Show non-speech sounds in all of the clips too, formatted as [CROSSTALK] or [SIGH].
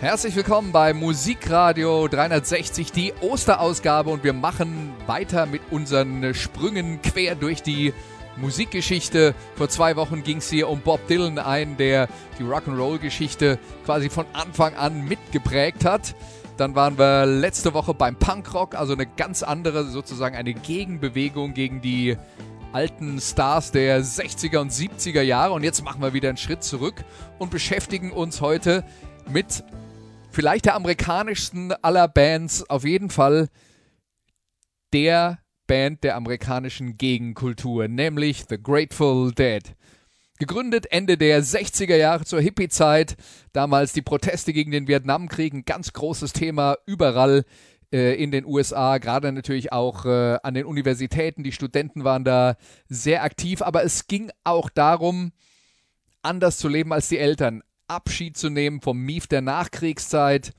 Herzlich willkommen bei Musikradio 360, die Osterausgabe und wir machen weiter mit unseren Sprüngen quer durch die Musikgeschichte. Vor zwei Wochen ging es hier um Bob Dylan ein, der die Rock'n'Roll-Geschichte quasi von Anfang an mitgeprägt hat. Dann waren wir letzte Woche beim Punkrock, also eine ganz andere, sozusagen eine Gegenbewegung gegen die alten Stars der 60er und 70er Jahre. Und jetzt machen wir wieder einen Schritt zurück und beschäftigen uns heute mit vielleicht der amerikanischsten aller Bands, auf jeden Fall der Band der amerikanischen Gegenkultur, nämlich The Grateful Dead. Gegründet Ende der 60er Jahre zur Hippie-Zeit, damals die Proteste gegen den Vietnamkrieg, ein ganz großes Thema überall äh, in den USA, gerade natürlich auch äh, an den Universitäten. Die Studenten waren da sehr aktiv, aber es ging auch darum, anders zu leben als die Eltern, Abschied zu nehmen vom Mief der Nachkriegszeit,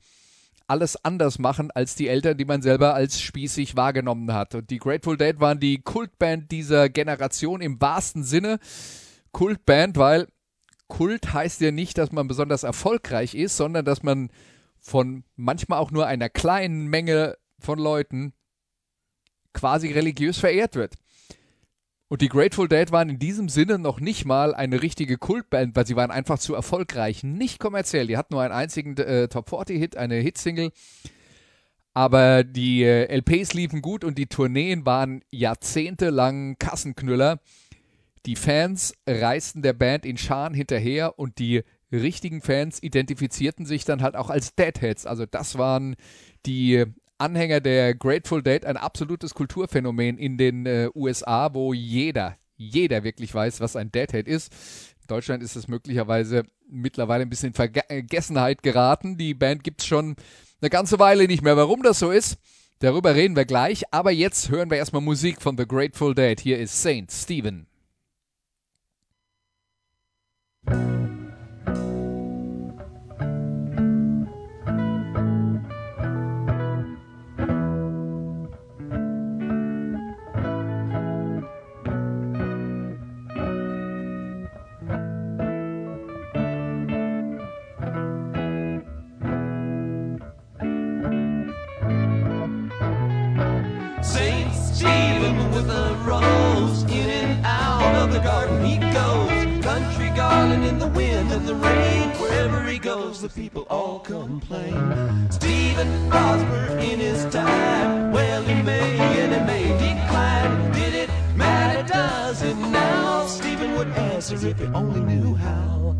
alles anders machen als die Eltern, die man selber als spießig wahrgenommen hat. Und die Grateful Dead waren die Kultband dieser Generation im wahrsten Sinne. Kultband, weil Kult heißt ja nicht, dass man besonders erfolgreich ist, sondern dass man von manchmal auch nur einer kleinen Menge von Leuten quasi religiös verehrt wird. Und die Grateful Dead waren in diesem Sinne noch nicht mal eine richtige Kultband, weil sie waren einfach zu erfolgreich, nicht kommerziell. Die hatten nur einen einzigen äh, Top 40 Hit, eine Hitsingle. Aber die äh, LPs liefen gut und die Tourneen waren jahrzehntelang Kassenknüller. Die Fans reisten der Band in Scharen hinterher und die richtigen Fans identifizierten sich dann halt auch als Deadheads. Also das waren die Anhänger der Grateful Dead ein absolutes Kulturphänomen in den äh, USA, wo jeder, jeder wirklich weiß, was ein Deadhead ist. In Deutschland ist es möglicherweise mittlerweile ein bisschen in Vergessenheit geraten. Die Band gibt es schon eine ganze Weile nicht mehr. Warum das so ist, darüber reden wir gleich. Aber jetzt hören wir erstmal Musik von The Grateful Dead. Hier ist Saint Stephen. The rain. Wherever he goes, the people all complain. Stephen Osborne in his time, well, he may and he may decline. Did it matter? Does it now? Stephen would answer if he only knew how.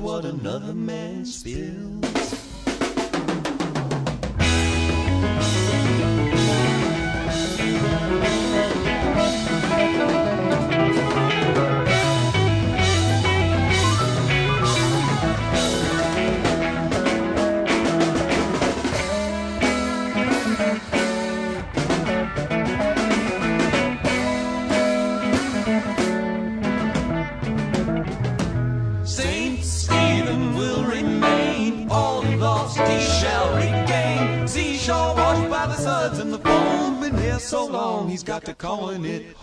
What another man spills. Calling it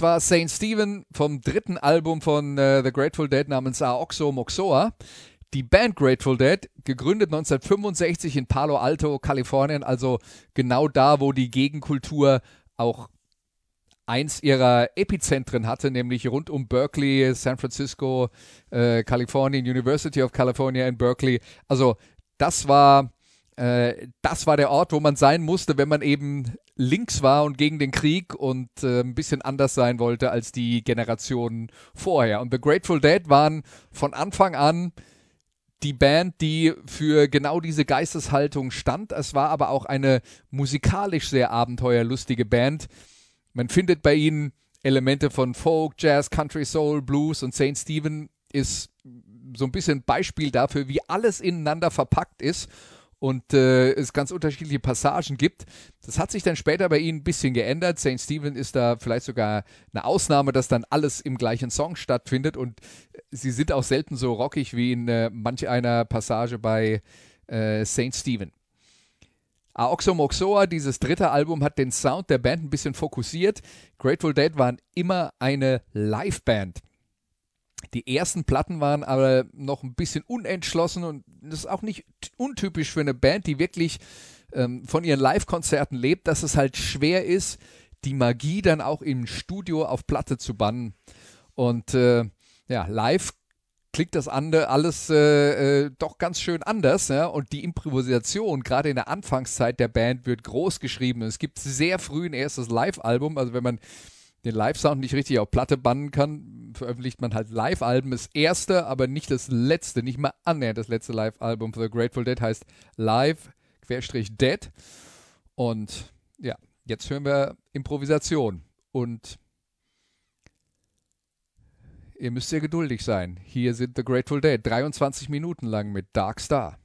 Das war St. Stephen vom dritten Album von äh, The Grateful Dead namens Aoxo Moxoa. Die Band Grateful Dead, gegründet 1965 in Palo Alto, Kalifornien, also genau da, wo die Gegenkultur auch eins ihrer Epizentren hatte, nämlich rund um Berkeley, San Francisco, äh, Kalifornien, University of California in Berkeley. Also das war äh, das war der Ort, wo man sein musste, wenn man eben links war und gegen den Krieg und äh, ein bisschen anders sein wollte als die Generationen vorher. Und The Grateful Dead waren von Anfang an die Band, die für genau diese Geisteshaltung stand. Es war aber auch eine musikalisch sehr abenteuerlustige Band. Man findet bei ihnen Elemente von Folk, Jazz, Country, Soul, Blues und St. Stephen ist so ein bisschen Beispiel dafür, wie alles ineinander verpackt ist und äh, es ganz unterschiedliche Passagen gibt. Das hat sich dann später bei ihnen ein bisschen geändert. St. Stephen ist da vielleicht sogar eine Ausnahme, dass dann alles im gleichen Song stattfindet und sie sind auch selten so rockig wie in äh, manch einer Passage bei äh, St. Stephen. Aoxo Moxoa, dieses dritte Album, hat den Sound der Band ein bisschen fokussiert. Grateful Dead waren immer eine Liveband. Die ersten Platten waren aber noch ein bisschen unentschlossen und das ist auch nicht untypisch für eine Band, die wirklich ähm, von ihren Live-Konzerten lebt, dass es halt schwer ist, die Magie dann auch im Studio auf Platte zu bannen. Und äh, ja, live klingt das andere alles äh, äh, doch ganz schön anders. Ja? Und die Improvisation, gerade in der Anfangszeit der Band, wird groß geschrieben. Es gibt sehr früh ein erstes Live-Album, also wenn man den Live-Sound nicht richtig auf Platte bannen kann, veröffentlicht man halt Live-Alben. Das erste, aber nicht das letzte, nicht mal annähernd das letzte Live-Album für The Grateful Dead heißt Live-Dead. Und ja, jetzt hören wir Improvisation. Und ihr müsst sehr geduldig sein. Hier sind The Grateful Dead, 23 Minuten lang mit Dark Star.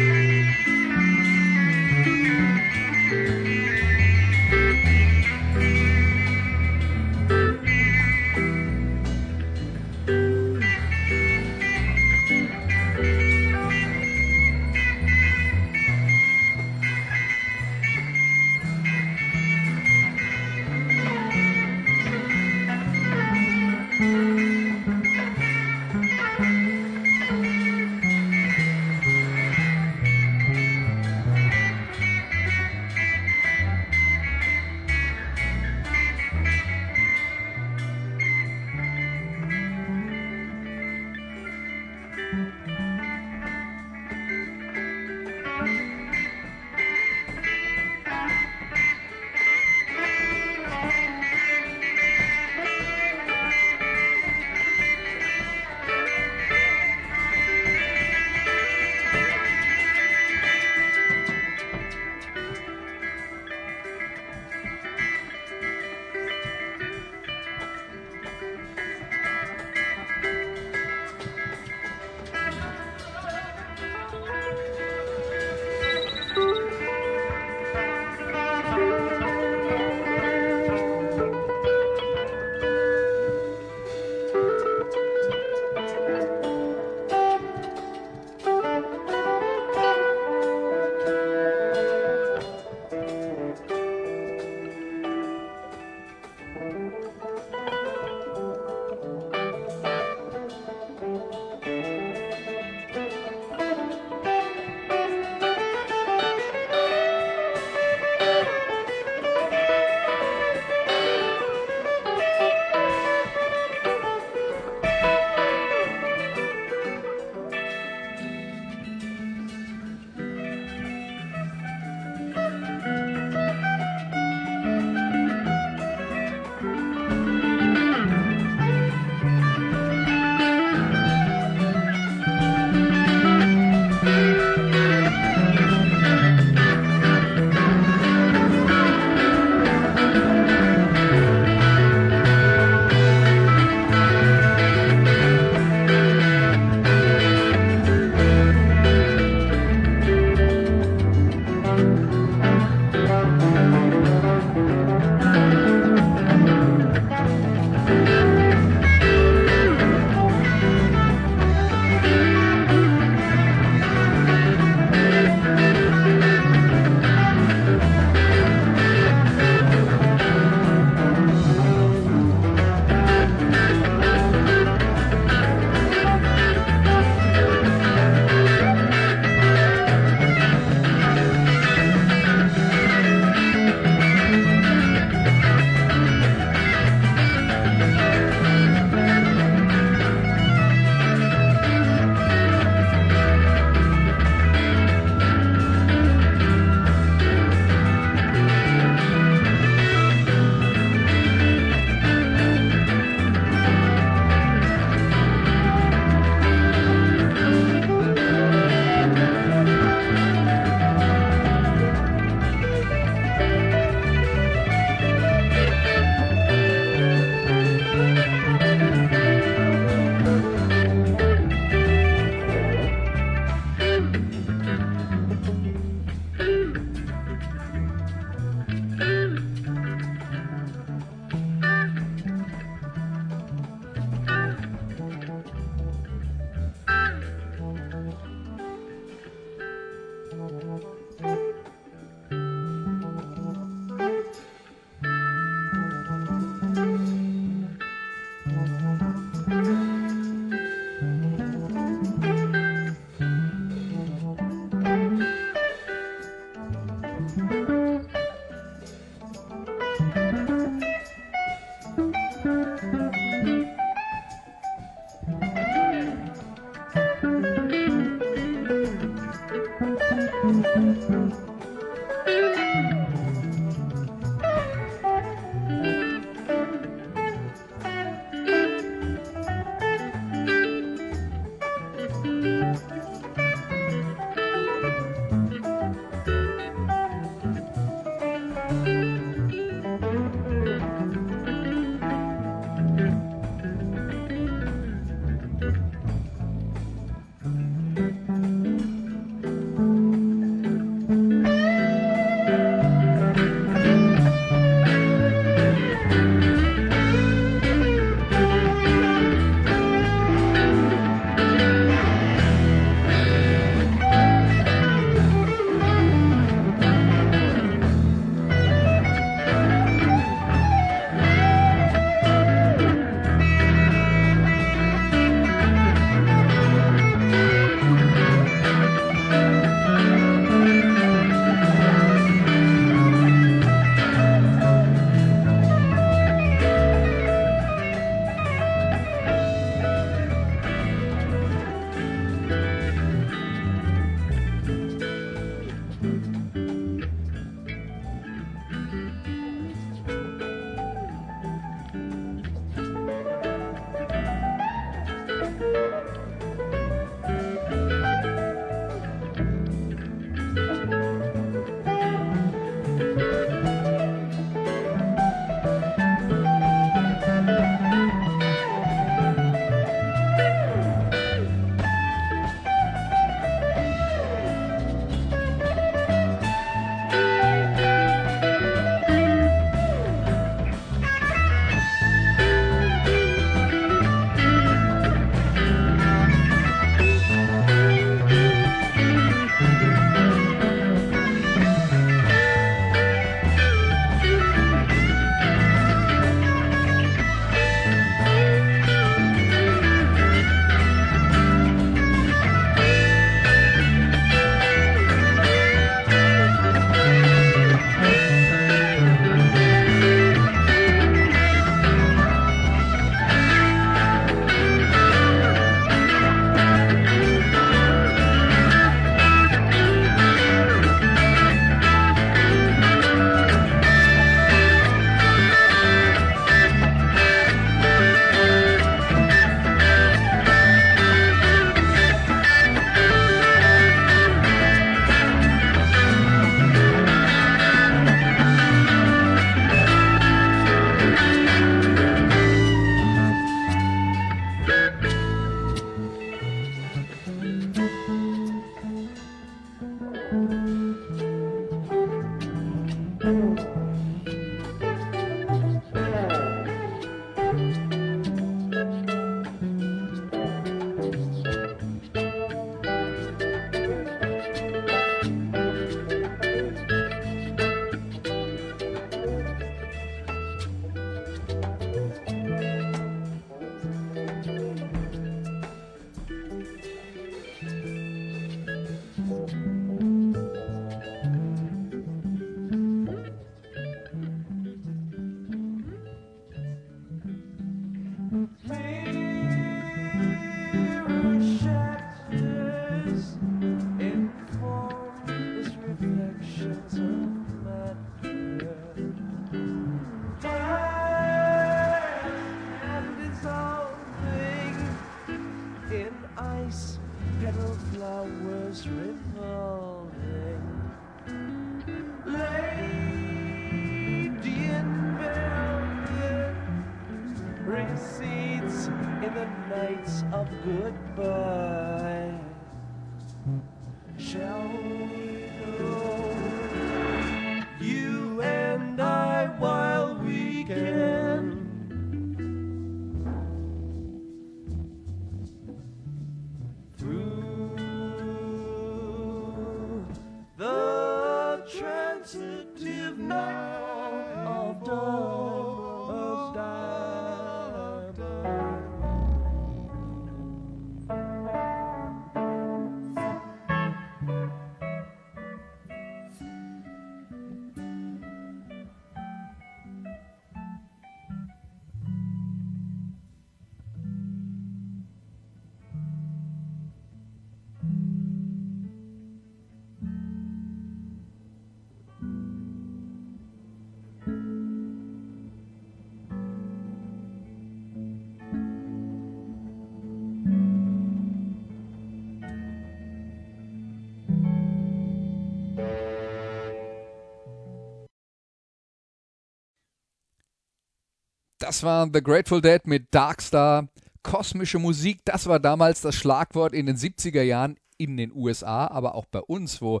Das war The Grateful Dead mit Darkstar. Kosmische Musik, das war damals das Schlagwort in den 70er Jahren in den USA, aber auch bei uns, wo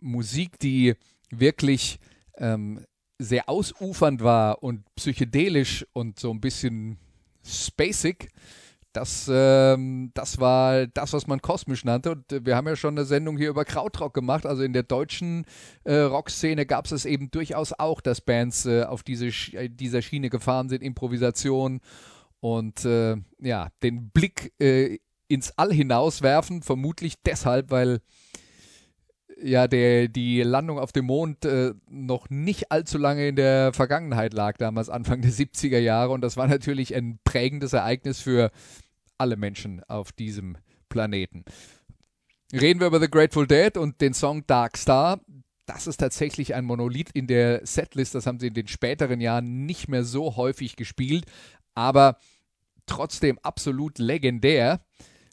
Musik, die wirklich ähm, sehr ausufernd war und psychedelisch und so ein bisschen spacig, das, ähm, das war das, was man kosmisch nannte. Und wir haben ja schon eine Sendung hier über Krautrock gemacht. Also in der deutschen äh, Rockszene gab es es eben durchaus auch, dass Bands äh, auf diese, äh, dieser Schiene gefahren sind, Improvisation und äh, ja, den Blick äh, ins All hinauswerfen. Vermutlich deshalb, weil ja der, die Landung auf dem Mond äh, noch nicht allzu lange in der Vergangenheit lag, damals Anfang der 70er Jahre. Und das war natürlich ein prägendes Ereignis für alle Menschen auf diesem Planeten. Reden wir über The Grateful Dead und den Song Dark Star. Das ist tatsächlich ein Monolith in der Setlist. Das haben sie in den späteren Jahren nicht mehr so häufig gespielt, aber trotzdem absolut legendär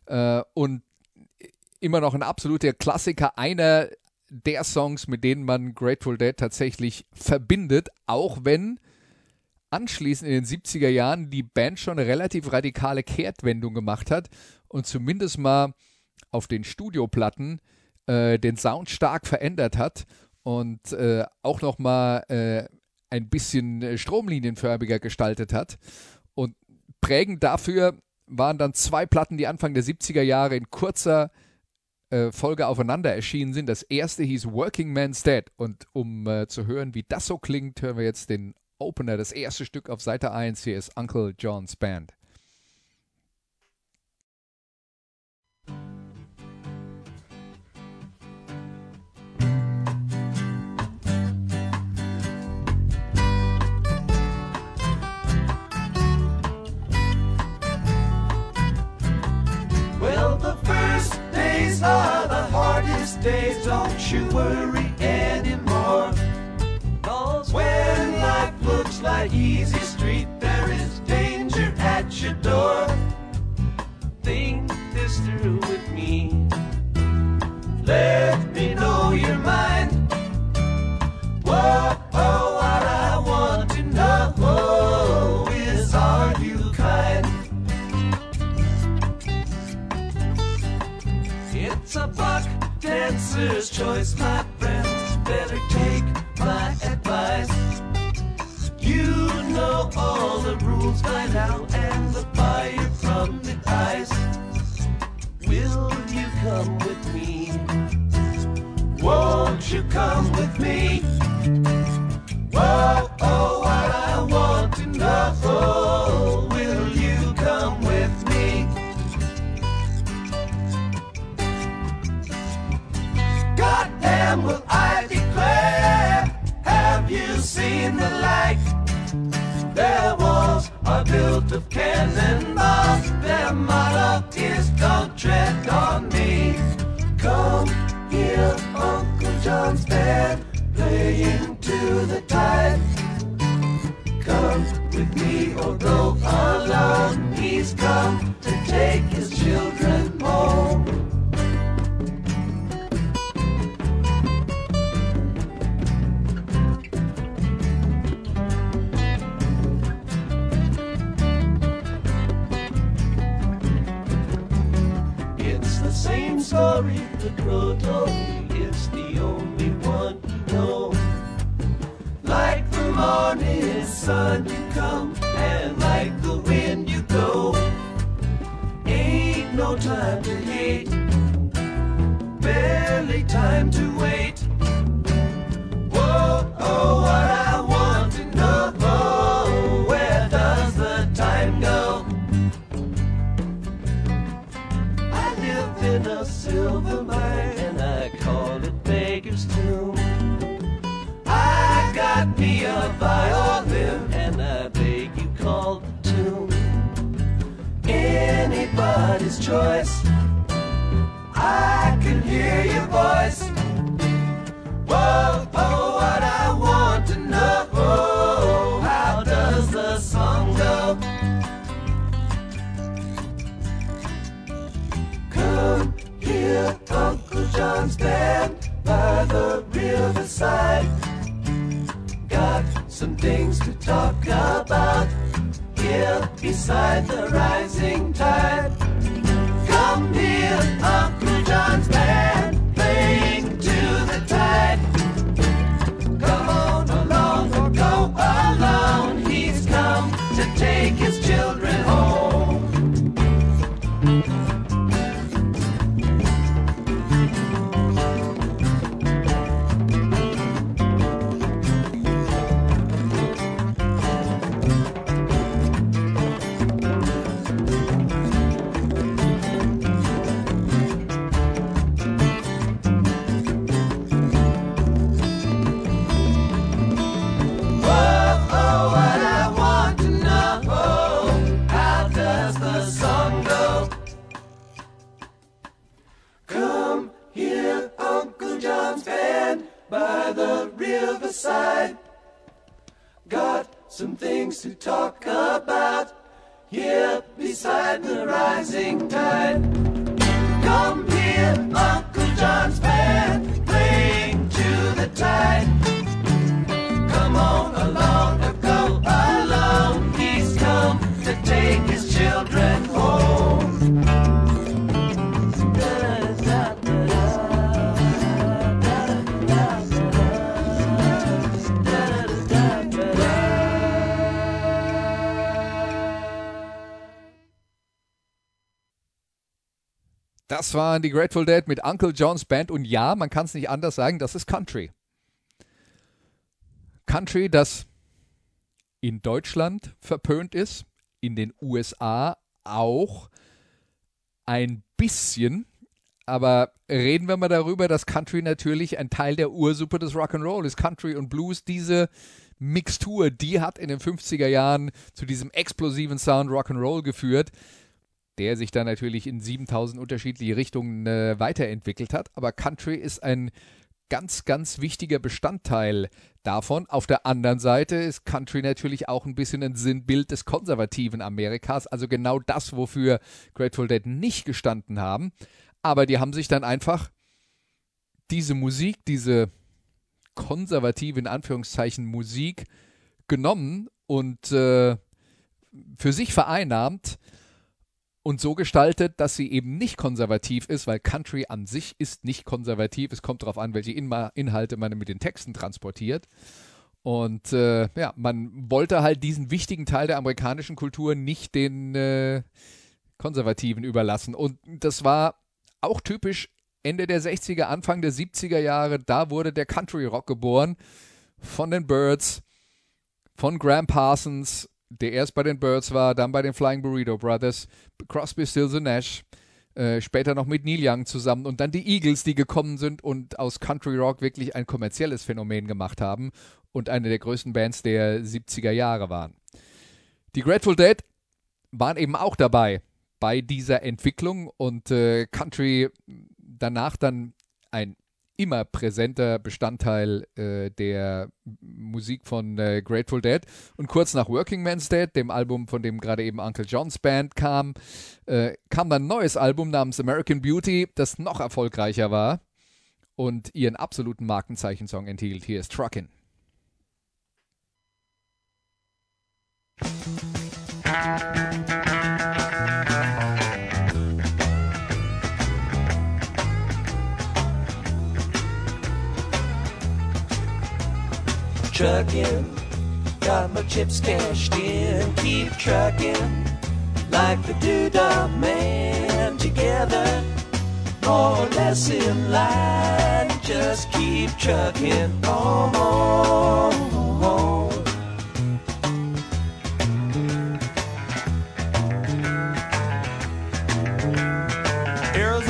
äh, und immer noch ein absoluter Klassiker. Einer der Songs, mit denen man Grateful Dead tatsächlich verbindet, auch wenn anschließend in den 70er Jahren die Band schon eine relativ radikale Kehrtwendung gemacht hat und zumindest mal auf den Studioplatten äh, den Sound stark verändert hat und äh, auch nochmal äh, ein bisschen äh, stromlinienförmiger gestaltet hat. Und prägend dafür waren dann zwei Platten, die Anfang der 70er Jahre in kurzer äh, Folge aufeinander erschienen sind. Das erste hieß Working Man's Dead. Und um äh, zu hören, wie das so klingt, hören wir jetzt den Opener, das erste Stück auf Seite 1. Hier ist Uncle John's Band. Well, the first days are the hardest days. Don't you worry me? John's band, playing to the tide. Come with me or go alone. He's come sun you come, and like the wind you go. Ain't no time to hate, barely time to choice. I can hear your voice. Whoa, oh, what I want to know. How does the song go? Come here, Uncle John's band by the riverside. Got some things to talk about. here beside the rising tide. Waren die Grateful Dead mit Uncle John's Band und ja, man kann es nicht anders sagen, das ist Country. Country, das in Deutschland verpönt ist, in den USA auch ein bisschen, aber reden wir mal darüber, dass Country natürlich ein Teil der Ursuppe des Rock'n'Roll ist. Country und Blues, diese Mixtur, die hat in den 50er Jahren zu diesem explosiven Sound Rock'n'Roll geführt, der sich dann natürlich in 7000 unterschiedliche Richtungen äh, weiterentwickelt hat. Aber Country ist ein ganz, ganz wichtiger Bestandteil davon. Auf der anderen Seite ist Country natürlich auch ein bisschen ein Sinnbild des konservativen Amerikas, also genau das, wofür Grateful Dead nicht gestanden haben. Aber die haben sich dann einfach diese Musik, diese konservative, in Anführungszeichen, Musik genommen und äh, für sich vereinnahmt und so gestaltet, dass sie eben nicht konservativ ist, weil Country an sich ist nicht konservativ. Es kommt darauf an, welche Inhalte man mit den Texten transportiert. Und äh, ja, man wollte halt diesen wichtigen Teil der amerikanischen Kultur nicht den äh, Konservativen überlassen. Und das war auch typisch Ende der 60er, Anfang der 70er Jahre. Da wurde der Country Rock geboren von den Birds, von Graham Parsons, der erst bei den Birds war, dann bei den Flying Burrito Brothers, Crosby, Stills und Nash, äh, später noch mit Neil Young zusammen und dann die Eagles, die gekommen sind und aus Country Rock wirklich ein kommerzielles Phänomen gemacht haben und eine der größten Bands der 70er Jahre waren. Die Grateful Dead waren eben auch dabei bei dieser Entwicklung und äh, Country danach dann ein immer präsenter Bestandteil äh, der Musik von äh, Grateful Dead. Und kurz nach Working Man's Dead, dem Album, von dem gerade eben Uncle John's Band kam, äh, kam dann ein neues Album namens American Beauty, das noch erfolgreicher war und ihren absoluten Markenzeichensong enthielt. Hier ist Truckin'. [LAUGHS] trucking. Got my chips cashed in, keep trucking. Like the doodah man together, more or less in line. Just keep trucking on.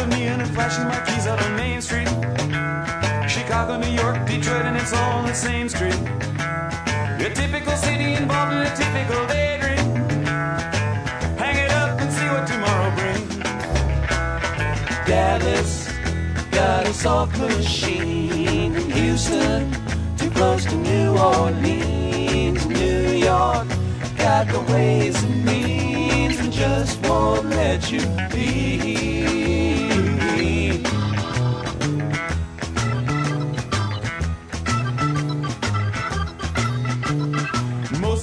Neon and flashing marquees the same street. Your typical city involved in a typical daydream. Hang it up and see what tomorrow brings. Dallas got a soft machine. Houston, too close to New Orleans. New York got the ways and means and just won't let you be.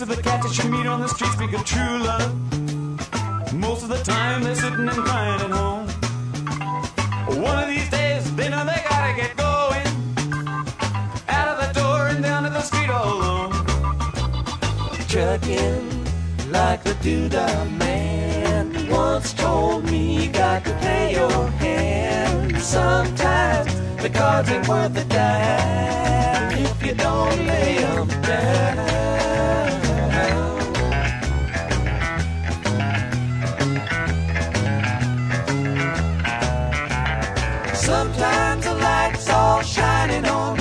Of the cats that you meet on the street speak of true love. Most of the time they're sitting and crying at home. One of these days they know they gotta get going. Out of the door and down to the street all alone. trucking like the doodah man once told me you got to play your hand. Sometimes the cards ain't worth a dime if you don't lay 'em down. Shining on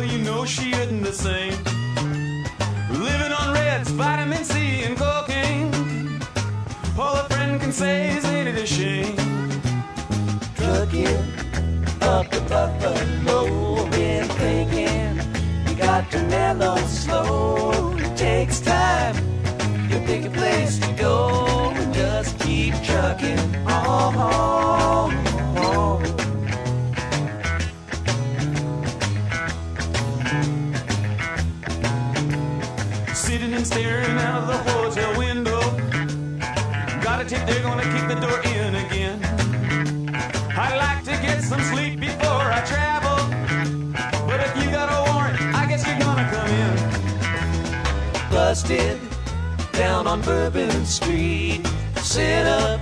sparkle, you know she isn't the same. Living on reds, vitamin C, and cocaine. All a friend can say is, ain't it a shame? trucking up the buffalo. Been thinking you got to mellow slow. It takes time. You pick a place to go just keep trucking on. Busted down on Bourbon Street. Sit up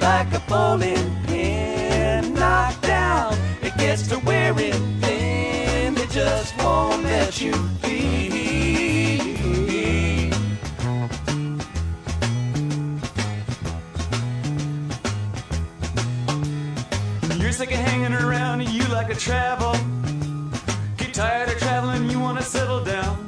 like a bowling pin. Knocked down, it gets to wearing thin. They just won't let you be. You're sick of hanging around and you like to travel. Get tired of traveling, you wanna settle down.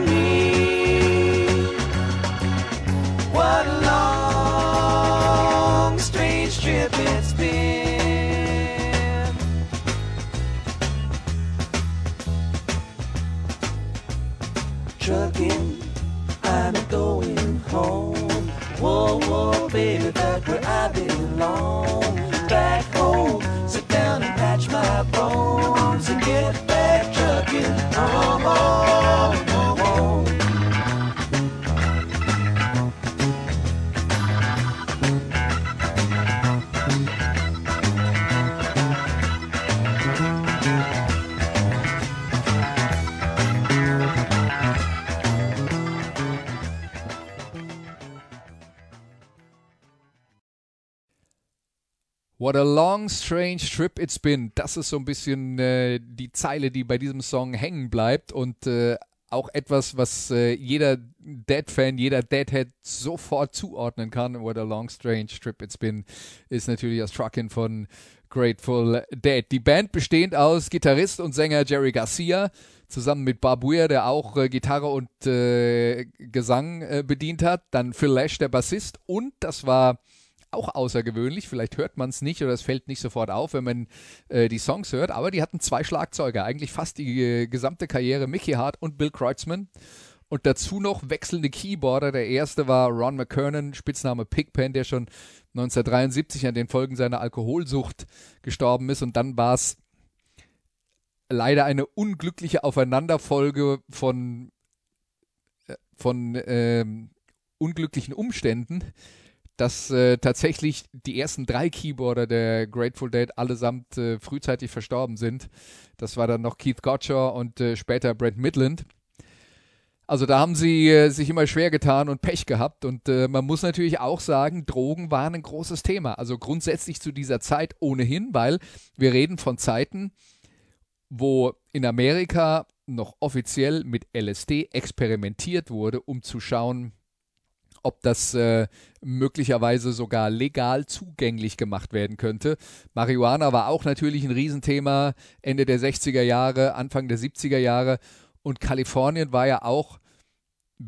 What a long, strange trip it's been. Das ist so ein bisschen äh, die Zeile, die bei diesem Song hängen bleibt und äh, auch etwas, was äh, jeder Dead-Fan, jeder Deadhead sofort zuordnen kann. What a long, strange trip it's been ist natürlich das Truckin von Grateful Dead. Die Band bestehend aus Gitarrist und Sänger Jerry Garcia, zusammen mit Weir, der auch äh, Gitarre und äh, Gesang äh, bedient hat. Dann Phil Lash, der Bassist. Und das war auch außergewöhnlich. Vielleicht hört man es nicht oder es fällt nicht sofort auf, wenn man äh, die Songs hört. Aber die hatten zwei Schlagzeuger, eigentlich fast die äh, gesamte Karriere, Mickey Hart und Bill Kreutzmann. Und dazu noch wechselnde Keyboarder. Der erste war Ron McKernan, Spitzname Pigpen, der schon 1973 an den Folgen seiner Alkoholsucht gestorben ist. Und dann war es leider eine unglückliche Aufeinanderfolge von, äh, von ähm, unglücklichen Umständen, dass äh, tatsächlich die ersten drei Keyboarder der Grateful Dead allesamt äh, frühzeitig verstorben sind. Das war dann noch Keith Gotcher und äh, später Brent Midland. Also da haben sie äh, sich immer schwer getan und Pech gehabt. Und äh, man muss natürlich auch sagen, Drogen waren ein großes Thema. Also grundsätzlich zu dieser Zeit ohnehin, weil wir reden von Zeiten, wo in Amerika noch offiziell mit LSD experimentiert wurde, um zu schauen, ob das äh, möglicherweise sogar legal zugänglich gemacht werden könnte. Marihuana war auch natürlich ein Riesenthema Ende der 60er Jahre, Anfang der 70er Jahre. Und Kalifornien war ja auch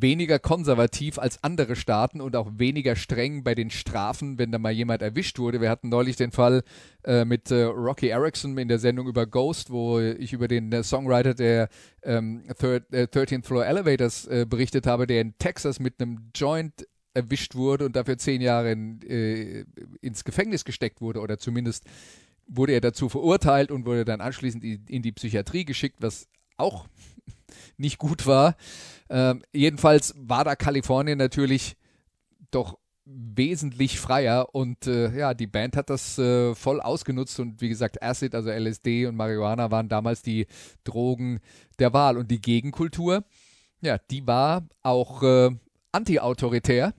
weniger konservativ als andere Staaten und auch weniger streng bei den Strafen, wenn da mal jemand erwischt wurde. Wir hatten neulich den Fall äh, mit äh, Rocky Erickson in der Sendung über Ghost, wo ich über den äh, Songwriter der ähm, Third, 13th äh, Floor Elevators äh, berichtet habe, der in Texas mit einem Joint erwischt wurde und dafür zehn Jahre in, äh, ins Gefängnis gesteckt wurde oder zumindest wurde er dazu verurteilt und wurde dann anschließend in die Psychiatrie geschickt, was auch [LAUGHS] nicht gut war. Ähm, jedenfalls war da Kalifornien natürlich doch wesentlich freier und äh, ja, die Band hat das äh, voll ausgenutzt und wie gesagt, Acid, also LSD und Marihuana waren damals die Drogen der Wahl und die Gegenkultur, ja, die war auch äh, anti-autoritär.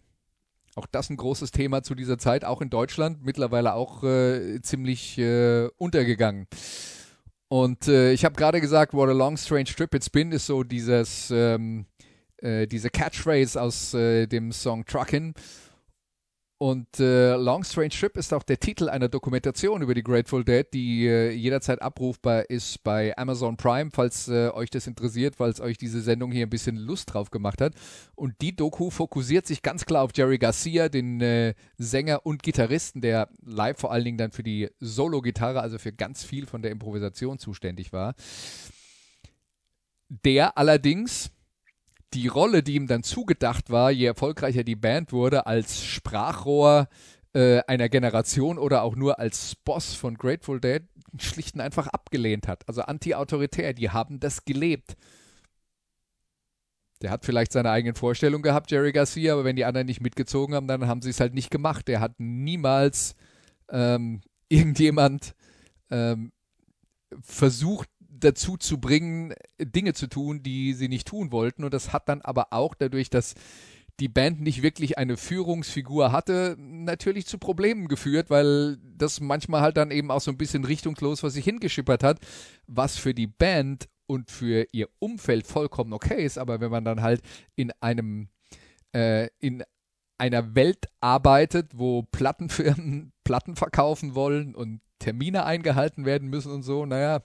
Auch das ein großes Thema zu dieser Zeit, auch in Deutschland, mittlerweile auch äh, ziemlich äh, untergegangen. Und äh, ich habe gerade gesagt, What a long strange trip it's been ist so dieses, ähm, äh, diese Catchphrase aus äh, dem Song Truckin'. Und äh, Long Strange Trip ist auch der Titel einer Dokumentation über die Grateful Dead, die äh, jederzeit abrufbar ist bei Amazon Prime, falls äh, euch das interessiert, falls euch diese Sendung hier ein bisschen Lust drauf gemacht hat. Und die Doku fokussiert sich ganz klar auf Jerry Garcia, den äh, Sänger und Gitarristen, der live vor allen Dingen dann für die Solo-Gitarre, also für ganz viel von der Improvisation zuständig war. Der allerdings die Rolle, die ihm dann zugedacht war, je erfolgreicher die Band wurde, als Sprachrohr äh, einer Generation oder auch nur als Boss von Grateful Dead, schlicht und einfach abgelehnt hat. Also anti-autoritär, die haben das gelebt. Der hat vielleicht seine eigenen Vorstellungen gehabt, Jerry Garcia, aber wenn die anderen nicht mitgezogen haben, dann haben sie es halt nicht gemacht. Der hat niemals ähm, [LAUGHS] irgendjemand ähm, versucht, dazu zu bringen, Dinge zu tun, die sie nicht tun wollten. Und das hat dann aber auch dadurch, dass die Band nicht wirklich eine Führungsfigur hatte, natürlich zu Problemen geführt, weil das manchmal halt dann eben auch so ein bisschen richtungslos vor sich hingeschippert hat, was für die Band und für ihr Umfeld vollkommen okay ist, aber wenn man dann halt in einem äh, in einer Welt arbeitet, wo Plattenfirmen [LAUGHS] Platten verkaufen wollen und Termine eingehalten werden müssen und so, naja,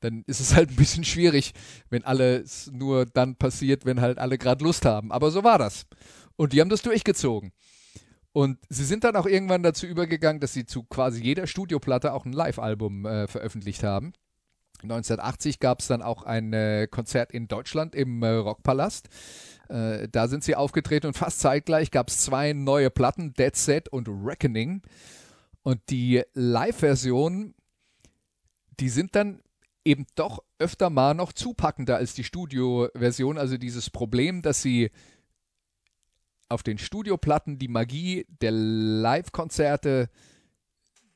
dann ist es halt ein bisschen schwierig, wenn alles nur dann passiert, wenn halt alle gerade Lust haben. Aber so war das. Und die haben das durchgezogen. Und sie sind dann auch irgendwann dazu übergegangen, dass sie zu quasi jeder Studioplatte auch ein Live-Album äh, veröffentlicht haben. 1980 gab es dann auch ein äh, Konzert in Deutschland im äh, Rockpalast. Äh, da sind sie aufgetreten und fast zeitgleich gab es zwei neue Platten, Dead Set und Reckoning. Und die Live-Version, die sind dann eben doch öfter mal noch zupackender als die Studio-Version. Also dieses Problem, dass sie auf den Studioplatten die Magie der Live-Konzerte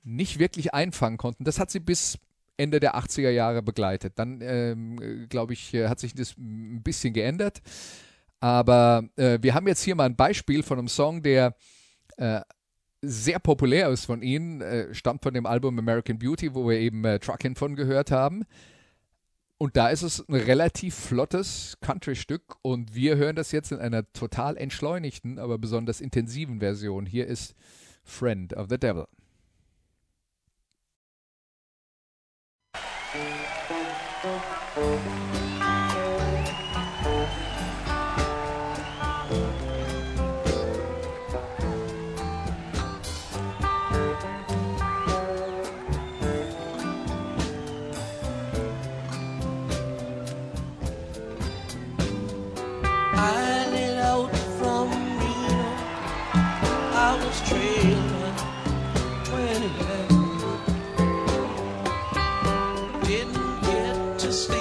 nicht wirklich einfangen konnten. Das hat sie bis Ende der 80er Jahre begleitet. Dann, ähm, glaube ich, äh, hat sich das ein bisschen geändert. Aber äh, wir haben jetzt hier mal ein Beispiel von einem Song, der äh, sehr populär ist von Ihnen, äh, stammt von dem Album American Beauty, wo wir eben äh, Truckin' von gehört haben. Und da ist es ein relativ flottes Country-Stück und wir hören das jetzt in einer total entschleunigten, aber besonders intensiven Version. Hier ist Friend of the Devil. didn't get to stay.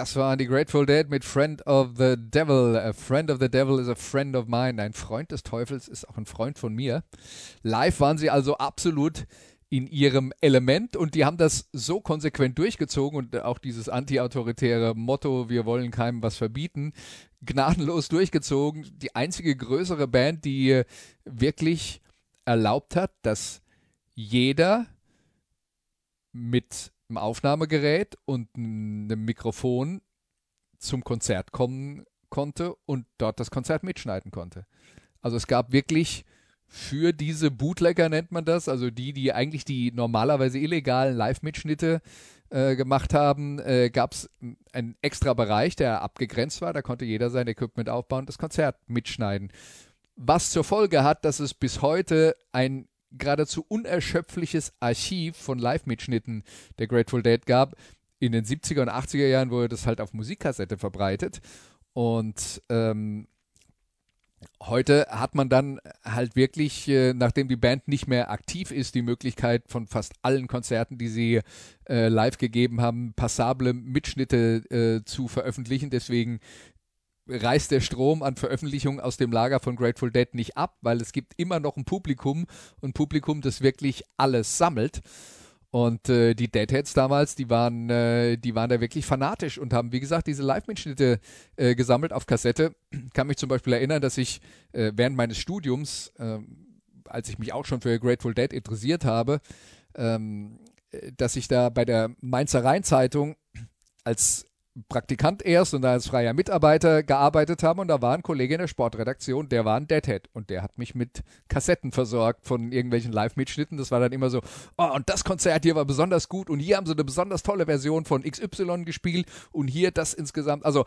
Das waren die Grateful Dead mit Friend of the Devil. A friend of the Devil is a friend of mine. Ein Freund des Teufels ist auch ein Freund von mir. Live waren sie also absolut in ihrem Element und die haben das so konsequent durchgezogen und auch dieses anti-autoritäre Motto, wir wollen keinem was verbieten, gnadenlos durchgezogen. Die einzige größere Band, die wirklich erlaubt hat, dass jeder mit einem Aufnahmegerät und einem Mikrofon zum Konzert kommen konnte und dort das Konzert mitschneiden konnte. Also es gab wirklich für diese Bootlegger nennt man das, also die, die eigentlich die normalerweise illegalen Live-Mitschnitte äh, gemacht haben, äh, gab es einen extra Bereich, der abgegrenzt war. Da konnte jeder sein Equipment aufbauen, das Konzert mitschneiden. Was zur Folge hat, dass es bis heute ein geradezu unerschöpfliches Archiv von Live-Mitschnitten der Grateful Dead gab. In den 70er und 80er Jahren wurde das halt auf Musikkassette verbreitet. Und ähm, heute hat man dann halt wirklich, äh, nachdem die Band nicht mehr aktiv ist, die Möglichkeit von fast allen Konzerten, die sie äh, live gegeben haben, passable Mitschnitte äh, zu veröffentlichen. Deswegen reißt der Strom an Veröffentlichungen aus dem Lager von Grateful Dead nicht ab, weil es gibt immer noch ein Publikum, ein Publikum, das wirklich alles sammelt. Und äh, die Deadheads damals, die waren, äh, die waren da wirklich fanatisch und haben, wie gesagt, diese Live-Mitschnitte äh, gesammelt auf Kassette. Kann mich zum Beispiel erinnern, dass ich äh, während meines Studiums, ähm, als ich mich auch schon für Grateful Dead interessiert habe, ähm, äh, dass ich da bei der Mainzer Rheinzeitung als Praktikant erst und als freier Mitarbeiter gearbeitet haben. Und da war ein Kollege in der Sportredaktion, der war ein Deadhead. Und der hat mich mit Kassetten versorgt von irgendwelchen Live-Mitschnitten. Das war dann immer so, oh, und das Konzert hier war besonders gut. Und hier haben sie eine besonders tolle Version von XY gespielt. Und hier das insgesamt, also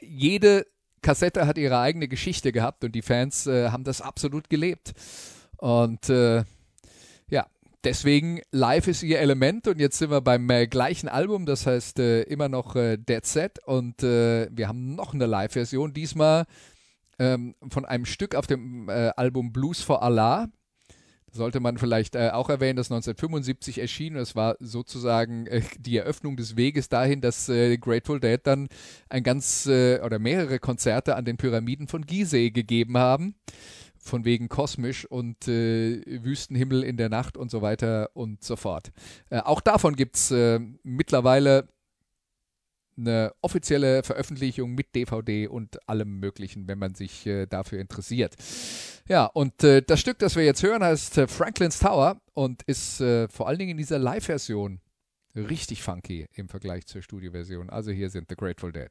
jede Kassette hat ihre eigene Geschichte gehabt. Und die Fans äh, haben das absolut gelebt. Und äh, deswegen live ist ihr Element und jetzt sind wir beim äh, gleichen Album, das heißt äh, immer noch äh, Dead Set und äh, wir haben noch eine Live-Version, diesmal ähm, von einem Stück auf dem äh, Album Blues for Allah. Sollte man vielleicht äh, auch erwähnen, das 1975 erschien. Das war sozusagen die Eröffnung des Weges dahin, dass Grateful Dead dann ein ganz oder mehrere Konzerte an den Pyramiden von Gizeh gegeben haben von wegen kosmisch und äh, Wüstenhimmel in der Nacht und so weiter und so fort. Äh, auch davon gibt es äh, mittlerweile eine offizielle Veröffentlichung mit DVD und allem Möglichen, wenn man sich äh, dafür interessiert. Ja, und äh, das Stück, das wir jetzt hören, heißt äh, Franklin's Tower und ist vor allen Dingen in dieser Live-Version richtig funky im Vergleich zur Studioversion. Also hier sind The Grateful Dead.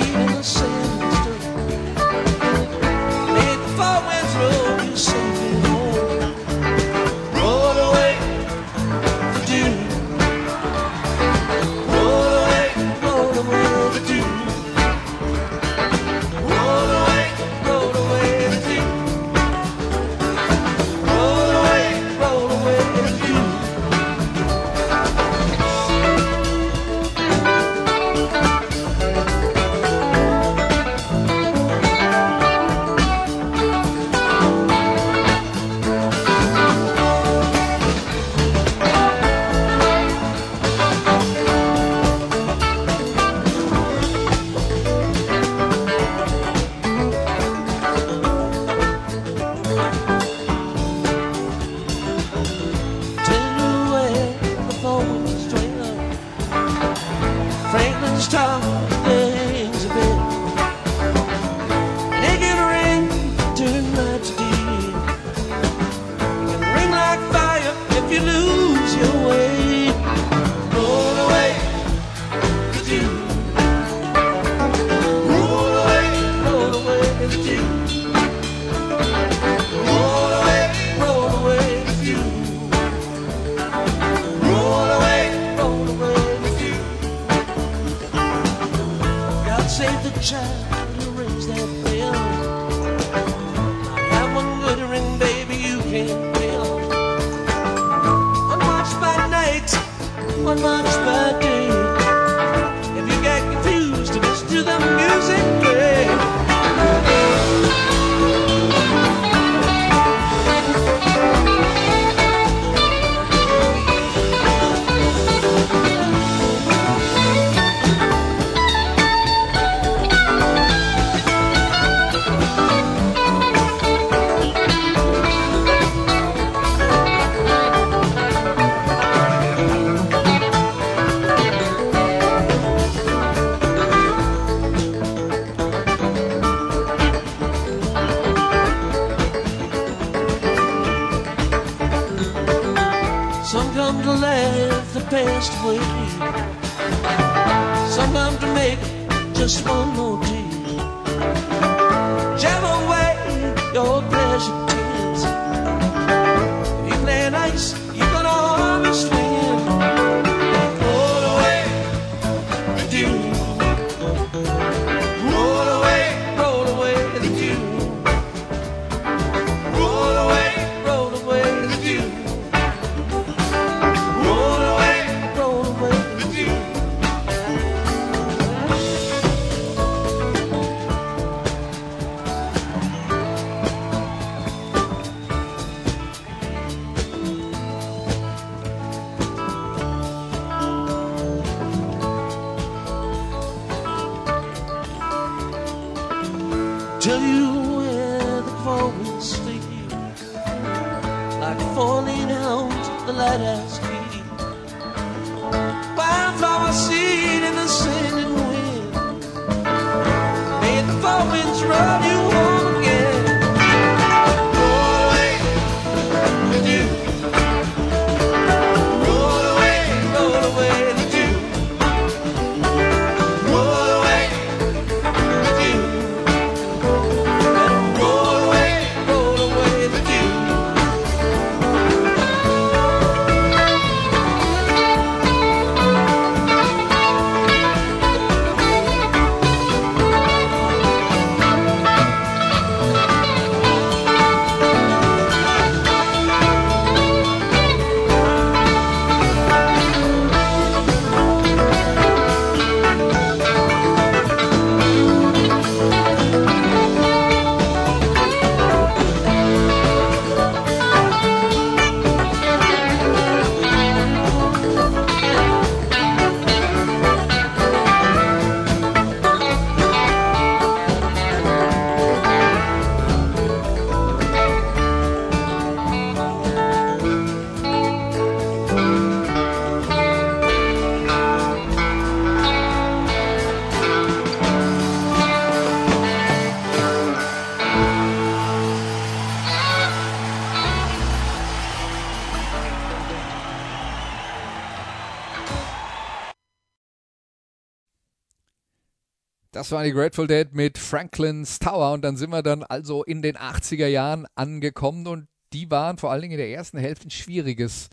Das war die Grateful Dead mit Franklin's Tower und dann sind wir dann also in den 80er Jahren angekommen und die waren vor allen Dingen in der ersten Hälfte ein schwieriges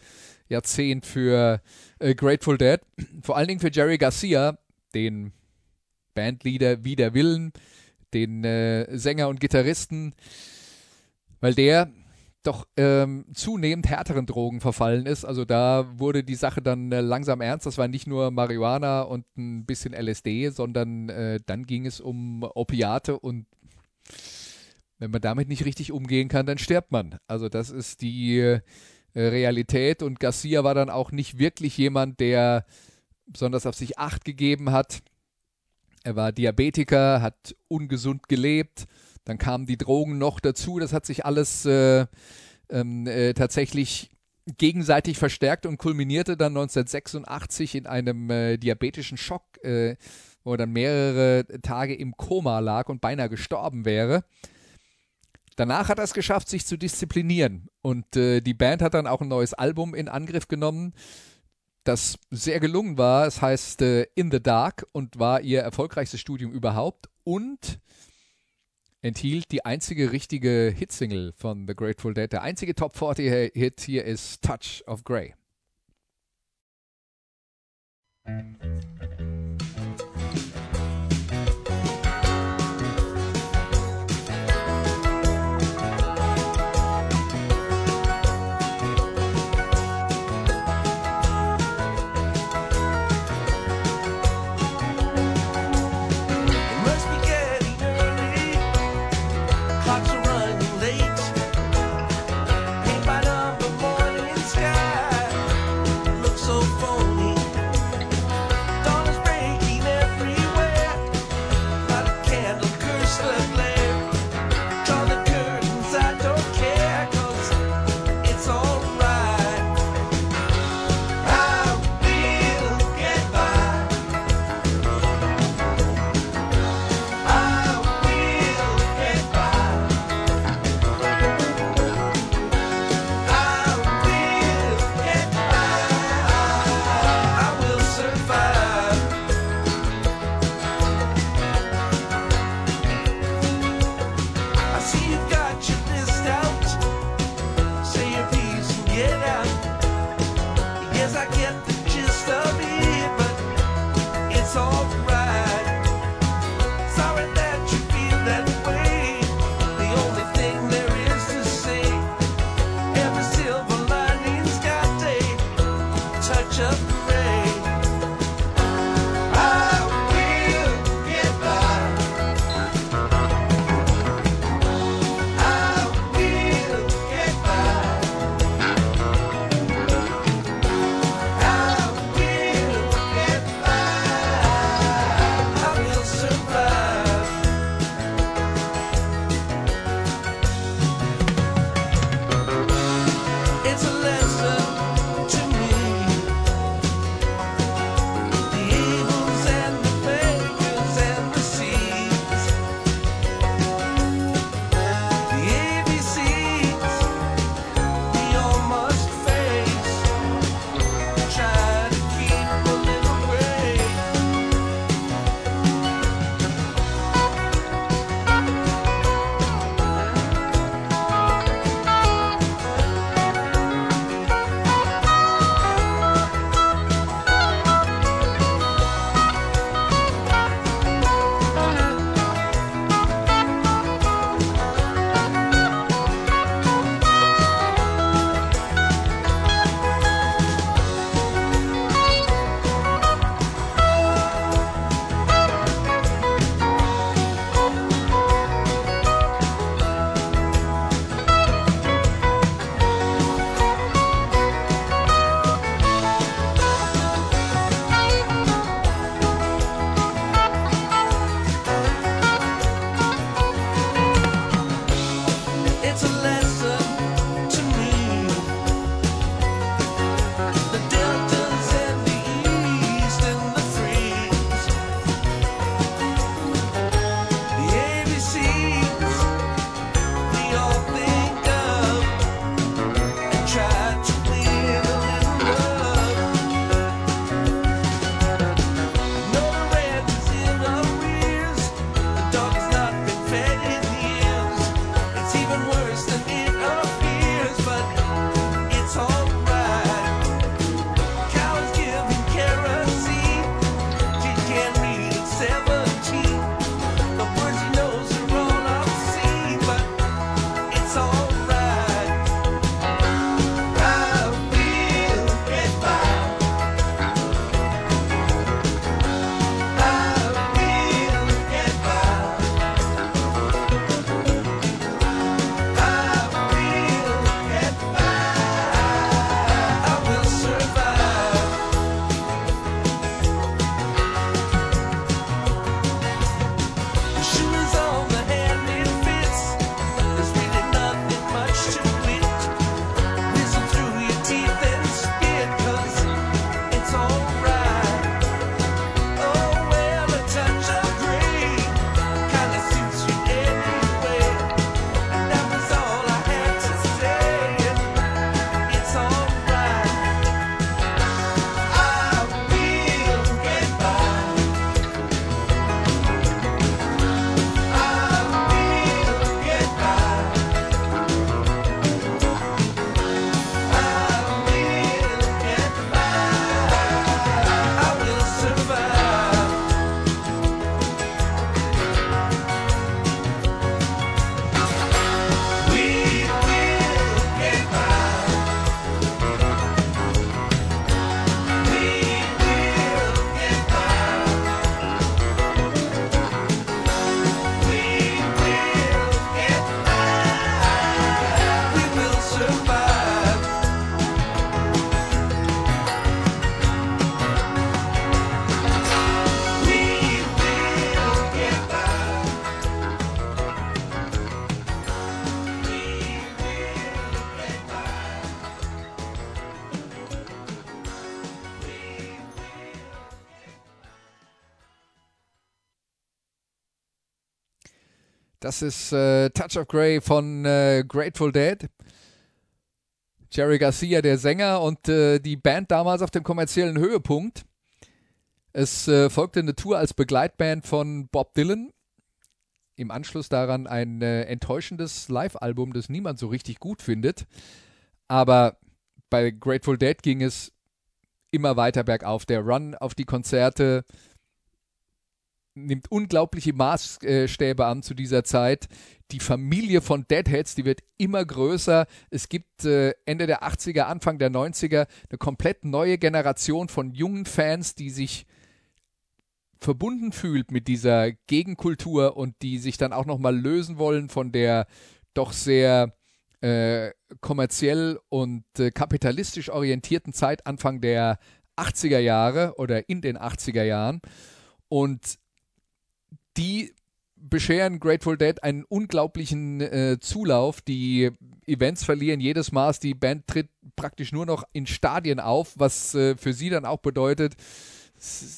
Jahrzehnt für äh, Grateful Dead. Vor allen Dingen für Jerry Garcia, den Bandleader wie der Willen, den äh, Sänger und Gitarristen, weil der doch ähm, zunehmend härteren Drogen verfallen ist. Also da wurde die Sache dann äh, langsam ernst. Das war nicht nur Marihuana und ein bisschen LSD, sondern äh, dann ging es um Opiate und wenn man damit nicht richtig umgehen kann, dann stirbt man. Also das ist die äh, Realität und Garcia war dann auch nicht wirklich jemand, der besonders auf sich acht gegeben hat. Er war Diabetiker, hat ungesund gelebt, dann kamen die Drogen noch dazu. Das hat sich alles äh, ähm, äh, tatsächlich gegenseitig verstärkt und kulminierte dann 1986 in einem äh, diabetischen Schock, äh, wo er dann mehrere Tage im Koma lag und beinahe gestorben wäre. Danach hat er es geschafft, sich zu disziplinieren. Und äh, die Band hat dann auch ein neues Album in Angriff genommen, das sehr gelungen war. Es heißt äh, In the Dark und war ihr erfolgreichstes Studium überhaupt und enthielt die einzige richtige Hitsingle von The Grateful Dead. Der einzige Top 40 Hit hier ist Touch of Grey. Das ist äh, Touch of Grey von äh, Grateful Dead. Jerry Garcia, der Sänger und äh, die Band damals auf dem kommerziellen Höhepunkt. Es äh, folgte eine Tour als Begleitband von Bob Dylan. Im Anschluss daran ein äh, enttäuschendes Live-Album, das niemand so richtig gut findet. Aber bei Grateful Dead ging es immer weiter bergauf. Der Run auf die Konzerte nimmt unglaubliche Maßstäbe an zu dieser Zeit. Die Familie von Deadheads, die wird immer größer. Es gibt äh, Ende der 80er, Anfang der 90er eine komplett neue Generation von jungen Fans, die sich verbunden fühlt mit dieser Gegenkultur und die sich dann auch nochmal lösen wollen von der doch sehr äh, kommerziell und äh, kapitalistisch orientierten Zeit Anfang der 80er Jahre oder in den 80er Jahren. Und die bescheren Grateful Dead einen unglaublichen äh, Zulauf. Die Events verlieren jedes Maß. Die Band tritt praktisch nur noch in Stadien auf, was äh, für sie dann auch bedeutet,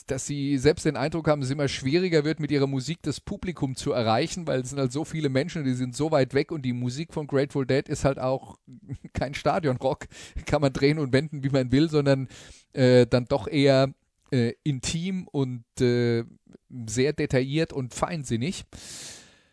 dass sie selbst den Eindruck haben, es immer schwieriger wird, mit ihrer Musik das Publikum zu erreichen, weil es sind halt so viele Menschen, die sind so weit weg und die Musik von Grateful Dead ist halt auch [LAUGHS] kein Stadionrock, [LAUGHS] kann man drehen und wenden, wie man will, sondern äh, dann doch eher äh, intim und äh, sehr detailliert und feinsinnig.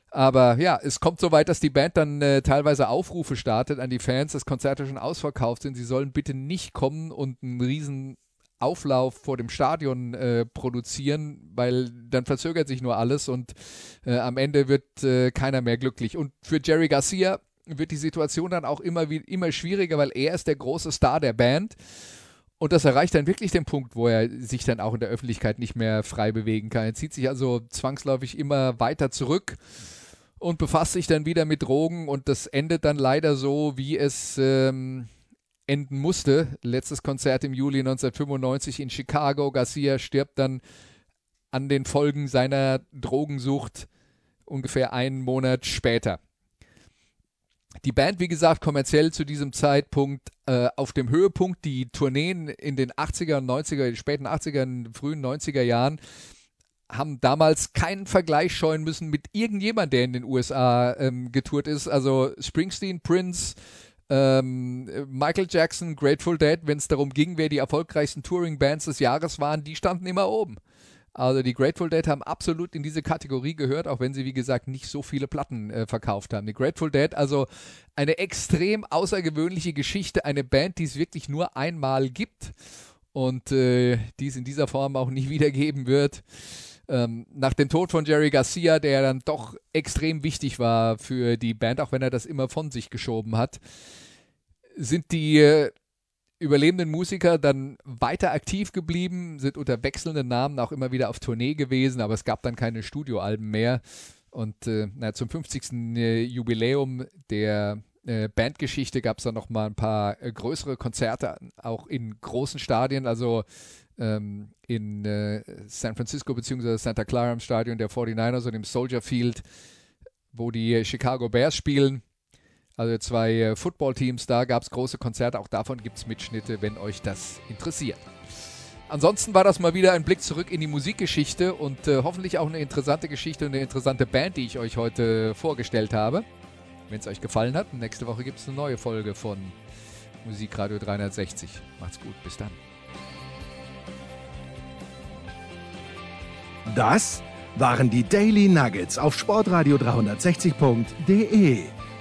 Aber ja, es kommt so weit, dass die Band dann äh, teilweise Aufrufe startet an die Fans, dass Konzerte schon ausverkauft sind. Sie sollen bitte nicht kommen und einen riesen Auflauf vor dem Stadion äh, produzieren, weil dann verzögert sich nur alles und äh, am Ende wird äh, keiner mehr glücklich. Und für Jerry Garcia wird die Situation dann auch immer, wie, immer schwieriger, weil er ist der große Star der Band. Und das erreicht dann wirklich den Punkt, wo er sich dann auch in der Öffentlichkeit nicht mehr frei bewegen kann. Er zieht sich also zwangsläufig immer weiter zurück und befasst sich dann wieder mit Drogen und das endet dann leider so, wie es ähm, enden musste. Letztes Konzert im Juli 1995 in Chicago. Garcia stirbt dann an den Folgen seiner Drogensucht ungefähr einen Monat später. Die Band, wie gesagt, kommerziell zu diesem Zeitpunkt äh, auf dem Höhepunkt. Die Tourneen in den 80er und 90er, späten 80er und frühen 90er Jahren haben damals keinen Vergleich scheuen müssen mit irgendjemand, der in den USA ähm, getourt ist. Also Springsteen, Prince, ähm, Michael Jackson, Grateful Dead, wenn es darum ging, wer die erfolgreichsten Touring-Bands des Jahres waren, die standen immer oben. Also die Grateful Dead haben absolut in diese Kategorie gehört, auch wenn sie, wie gesagt, nicht so viele Platten äh, verkauft haben. Die Grateful Dead, also eine extrem außergewöhnliche Geschichte, eine Band, die es wirklich nur einmal gibt und äh, die es in dieser Form auch nie [LAUGHS] wiedergeben wird. Ähm, nach dem Tod von Jerry Garcia, der dann doch extrem wichtig war für die Band, auch wenn er das immer von sich geschoben hat, sind die äh, überlebenden Musiker dann weiter aktiv geblieben, sind unter wechselnden Namen auch immer wieder auf Tournee gewesen, aber es gab dann keine Studioalben mehr. Und äh, na, zum 50. Äh, Jubiläum der äh, Bandgeschichte gab es dann noch mal ein paar äh, größere Konzerte, auch in großen Stadien, also ähm, in äh, San Francisco bzw. Santa Clara im Stadion der 49ers und im Soldier Field, wo die Chicago Bears spielen. Also zwei äh, Footballteams, da gab es große Konzerte, auch davon gibt es Mitschnitte, wenn euch das interessiert. Ansonsten war das mal wieder ein Blick zurück in die Musikgeschichte und äh, hoffentlich auch eine interessante Geschichte und eine interessante Band, die ich euch heute vorgestellt habe. Wenn es euch gefallen hat, nächste Woche gibt es eine neue Folge von Musikradio 360. Macht's gut, bis dann. Das waren die Daily Nuggets auf Sportradio 360.de.